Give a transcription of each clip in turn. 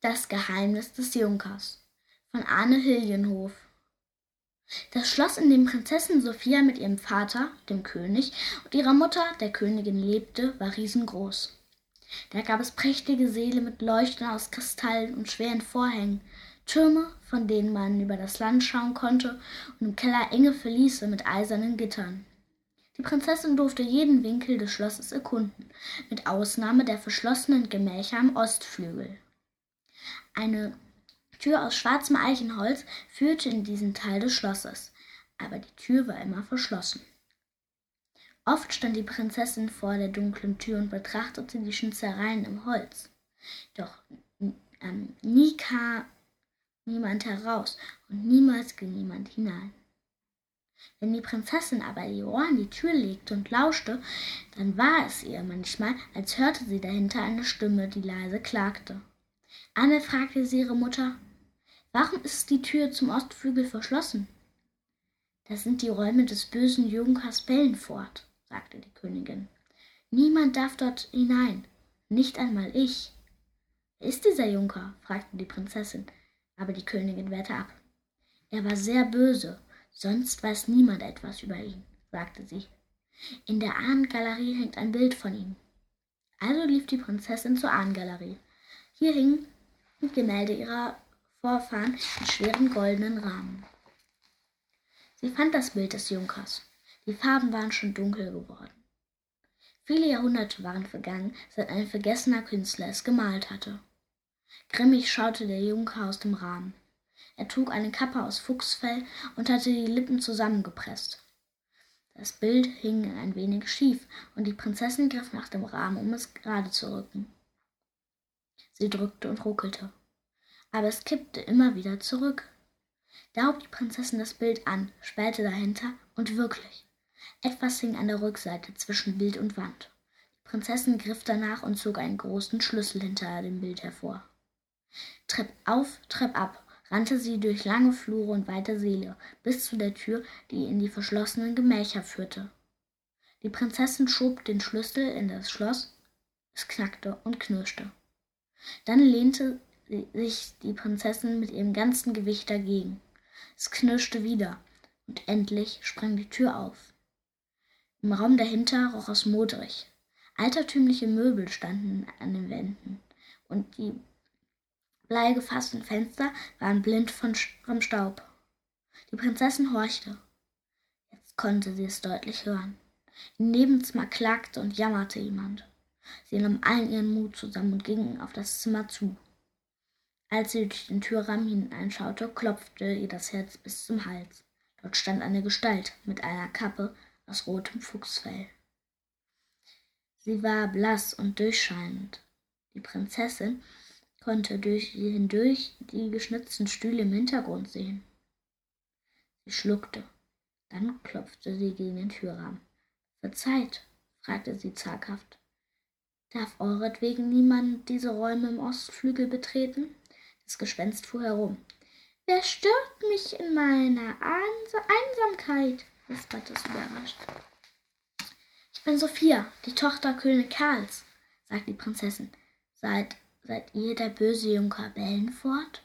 Das Geheimnis des Junkers von Arne Hiljenhof Das Schloss, in dem Prinzessin Sophia mit ihrem Vater, dem König, und ihrer Mutter, der Königin, lebte, war riesengroß. Da gab es prächtige Säle mit Leuchtern aus Kristallen und schweren Vorhängen, Türme, von denen man über das Land schauen konnte, und im Keller enge Verliese mit eisernen Gittern. Die Prinzessin durfte jeden Winkel des Schlosses erkunden, mit Ausnahme der verschlossenen Gemächer am Ostflügel. Eine Tür aus schwarzem Eichenholz führte in diesen Teil des Schlosses, aber die Tür war immer verschlossen. Oft stand die Prinzessin vor der dunklen Tür und betrachtete die Schnitzereien im Holz. Doch ähm, nie kam niemand heraus und niemals ging niemand hinein. Wenn die Prinzessin aber ihr Ohr an die Tür legte und lauschte, dann war es ihr manchmal, als hörte sie dahinter eine Stimme, die leise klagte. Einmal fragte sie ihre Mutter, warum ist die Tür zum Ostflügel verschlossen? Das sind die Räume des bösen Junkers Bellenfort, sagte die Königin. Niemand darf dort hinein, nicht einmal ich. Wer ist dieser Junker? fragte die Prinzessin, aber die Königin wehrte ab. Er war sehr böse, sonst weiß niemand etwas über ihn, sagte sie. In der Ahnengalerie hängt ein Bild von ihm. Also lief die Prinzessin zur Ahnengalerie. Hier hingen Gemälde ihrer Vorfahren in schweren goldenen Rahmen. Sie fand das Bild des Junkers. Die Farben waren schon dunkel geworden. Viele Jahrhunderte waren vergangen, seit ein vergessener Künstler es gemalt hatte. Grimmig schaute der Junker aus dem Rahmen. Er trug eine Kappe aus Fuchsfell und hatte die Lippen zusammengepresst. Das Bild hing ein wenig schief, und die Prinzessin griff nach dem Rahmen, um es gerade zu rücken. Sie drückte und ruckelte aber es kippte immer wieder zurück. Da hob die Prinzessin das Bild an, spähte dahinter, und wirklich, etwas hing an der Rückseite zwischen Bild und Wand. Die Prinzessin griff danach und zog einen großen Schlüssel hinter dem Bild hervor. Trepp auf, Trepp ab, rannte sie durch lange Flure und weite Säle, bis zu der Tür, die in die verschlossenen Gemächer führte. Die Prinzessin schob den Schlüssel in das Schloss, es knackte und knirschte. Dann lehnte sich die Prinzessin mit ihrem ganzen Gewicht dagegen. Es knirschte wieder, und endlich sprang die Tür auf. Im Raum dahinter roch es modrig. Altertümliche Möbel standen an den Wänden, und die bleigefassten Fenster waren blind von, vom Staub. Die Prinzessin horchte. Jetzt konnte sie es deutlich hören. Im Nebenzimmer klagte und jammerte jemand. Sie nahm allen ihren Mut zusammen und ging auf das Zimmer zu. Als sie durch den Türrahmen hineinschaute, klopfte ihr das Herz bis zum Hals. Dort stand eine Gestalt mit einer Kappe aus rotem Fuchsfell. Sie war blass und durchscheinend. Die Prinzessin konnte durch sie hindurch die geschnitzten Stühle im Hintergrund sehen. Sie schluckte. Dann klopfte sie gegen den Türrahmen. Verzeiht, fragte sie zaghaft. Darf euretwegen niemand diese Räume im Ostflügel betreten? Das Gespenst fuhr herum. Wer stört mich in meiner Einsamkeit? wisperte es überrascht. Ich bin Sophia, die Tochter König Karls, sagte die Prinzessin. Seid, seid ihr der böse Junker Bellenfort?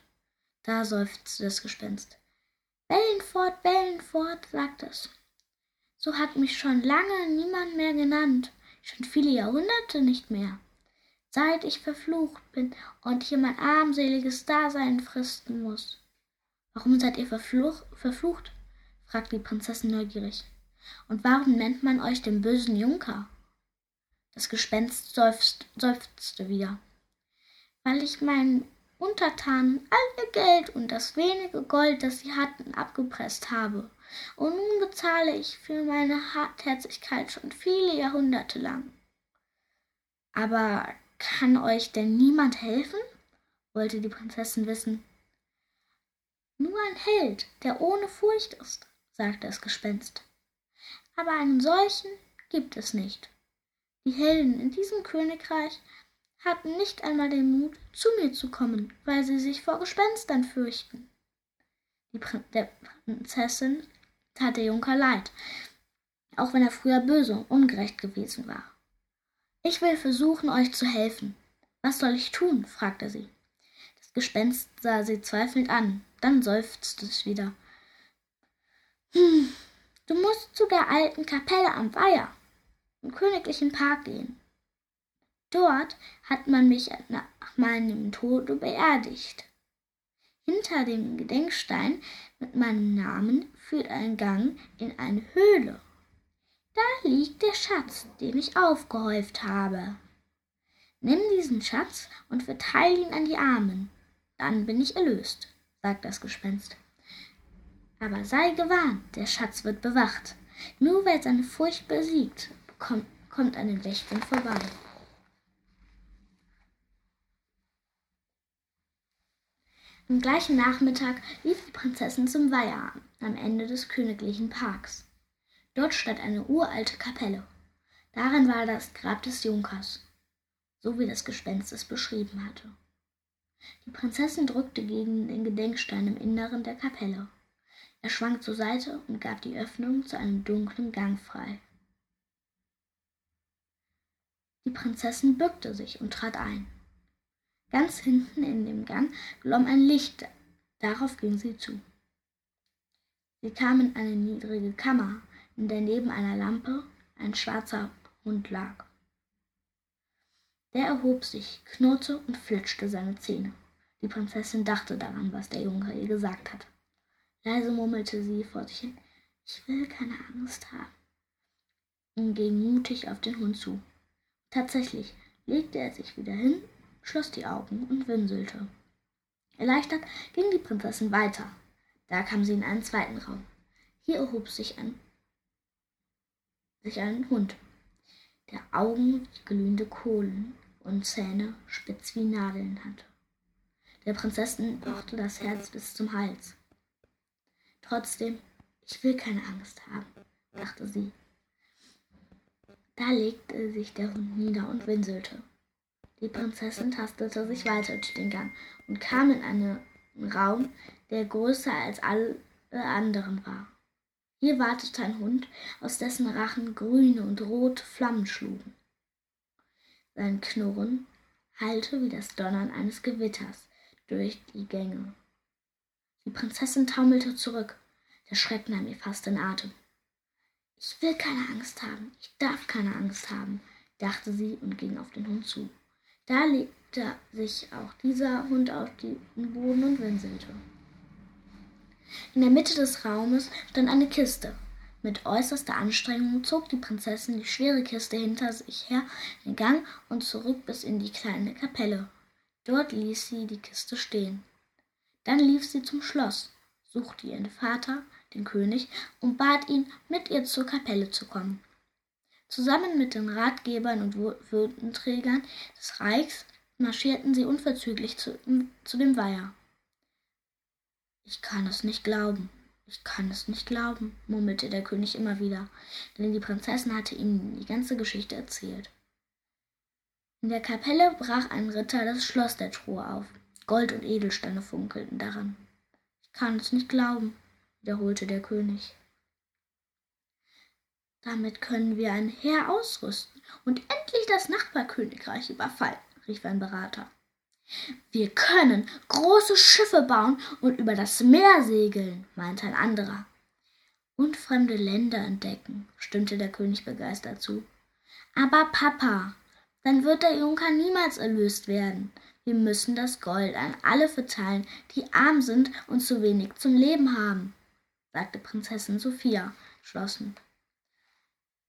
Da seufzte das Gespenst. Bellenfort, Bellenfort, sagte es. So hat mich schon lange niemand mehr genannt, schon viele Jahrhunderte nicht mehr seit ich verflucht bin und hier mein armseliges Dasein fristen muss. Warum seid ihr verfluch verflucht? fragte die Prinzessin neugierig. Und warum nennt man euch den bösen Junker? Das Gespenst seufzt, seufzte wieder. Weil ich meinen Untertanen all ihr Geld und das wenige Gold, das sie hatten, abgepresst habe. Und nun bezahle ich für meine Hartherzigkeit schon viele Jahrhunderte lang. Aber kann euch denn niemand helfen? wollte die Prinzessin wissen. Nur ein Held, der ohne Furcht ist, sagte das Gespenst. Aber einen solchen gibt es nicht. Die Helden in diesem Königreich hatten nicht einmal den Mut, zu mir zu kommen, weil sie sich vor Gespenstern fürchten. Die Prin der Prinzessin tat der Junker leid, auch wenn er früher böse und ungerecht gewesen war. Ich will versuchen, euch zu helfen. Was soll ich tun? fragte sie. Das Gespenst sah sie zweifelnd an, dann seufzte es wieder. Hm, du musst zu der alten Kapelle am Weiher im königlichen Park gehen. Dort hat man mich nach meinem Tode beerdigt. Hinter dem Gedenkstein mit meinem Namen führt ein Gang in eine Höhle. Da liegt der Schatz, den ich aufgehäuft habe. Nimm diesen Schatz und verteile ihn an die Armen. Dann bin ich erlöst, sagt das Gespenst. Aber sei gewarnt, der Schatz wird bewacht. Nur wer seine Furcht besiegt, kommt, an den Wächtern vorbei. Am gleichen Nachmittag lief die Prinzessin zum Weiher am Ende des königlichen Parks. Dort stand eine uralte Kapelle. Darin war das Grab des Junkers, so wie das Gespenst es beschrieben hatte. Die Prinzessin drückte gegen den Gedenkstein im Inneren der Kapelle. Er schwang zur Seite und gab die Öffnung zu einem dunklen Gang frei. Die Prinzessin bückte sich und trat ein. Ganz hinten in dem Gang glomm ein Licht, darauf ging sie zu. Sie kam in eine niedrige Kammer, in der neben einer Lampe ein schwarzer Hund lag. Der erhob sich, knurrte und fletschte seine Zähne. Die Prinzessin dachte daran, was der Junker ihr gesagt hat. Leise murmelte sie vor sich hin, ich will keine Angst haben, und ging mutig auf den Hund zu. Tatsächlich legte er sich wieder hin schloss die Augen und winselte. Erleichtert ging die Prinzessin weiter. Da kam sie in einen zweiten Raum. Hier erhob sich ein, sich ein Hund, der Augen wie glühende Kohlen und Zähne spitz wie Nadeln hatte. Der Prinzessin pochte das Herz bis zum Hals. Trotzdem, ich will keine Angst haben, dachte sie. Da legte sich der Hund nieder und winselte. Die Prinzessin tastete sich weiter durch den Gang und kam in einen Raum, der größer als alle anderen war. Hier wartete ein Hund, aus dessen Rachen grüne und rote Flammen schlugen. Sein Knurren hallte wie das Donnern eines Gewitters durch die Gänge. Die Prinzessin taumelte zurück. Der Schreck nahm ihr fast den Atem. Ich will keine Angst haben, ich darf keine Angst haben, dachte sie und ging auf den Hund zu. Da legte sich auch dieser Hund auf den Boden und winselte. In der Mitte des Raumes stand eine Kiste. Mit äußerster Anstrengung zog die Prinzessin die schwere Kiste hinter sich her den Gang und zurück bis in die kleine Kapelle. Dort ließ sie die Kiste stehen. Dann lief sie zum Schloss, suchte ihren Vater, den König, und bat ihn, mit ihr zur Kapelle zu kommen. Zusammen mit den Ratgebern und Würdenträgern des Reichs marschierten sie unverzüglich zu, zu dem Weiher. Ich kann es nicht glauben, ich kann es nicht glauben, murmelte der König immer wieder, denn die Prinzessin hatte ihm die ganze Geschichte erzählt. In der Kapelle brach ein Ritter das Schloss der Truhe auf. Gold und Edelsteine funkelten daran. Ich kann es nicht glauben, wiederholte der König. Damit können wir ein Heer ausrüsten und endlich das Nachbarkönigreich überfallen, rief ein Berater. Wir können große Schiffe bauen und über das Meer segeln, meinte ein anderer. Und fremde Länder entdecken, stimmte der König begeistert zu. Aber Papa, dann wird der Junker niemals erlöst werden. Wir müssen das Gold an alle verteilen, die arm sind und zu wenig zum Leben haben, sagte Prinzessin Sophia schlossen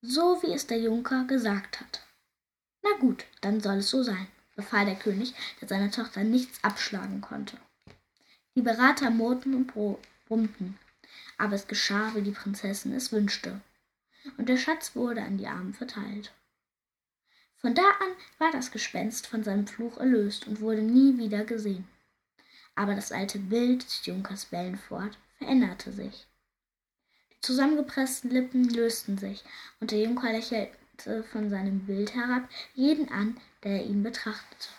so wie es der Junker gesagt hat. Na gut, dann soll es so sein, befahl der König, der seiner Tochter nichts abschlagen konnte. Die Berater murrten und brummten, aber es geschah, wie die Prinzessin es wünschte, und der Schatz wurde an die Armen verteilt. Von da an war das Gespenst von seinem Fluch erlöst und wurde nie wieder gesehen. Aber das alte Bild des Junkers Bellenfort veränderte sich zusammengepressten Lippen lösten sich, und der Junker lächelte von seinem Bild herab jeden an, der ihn betrachtete.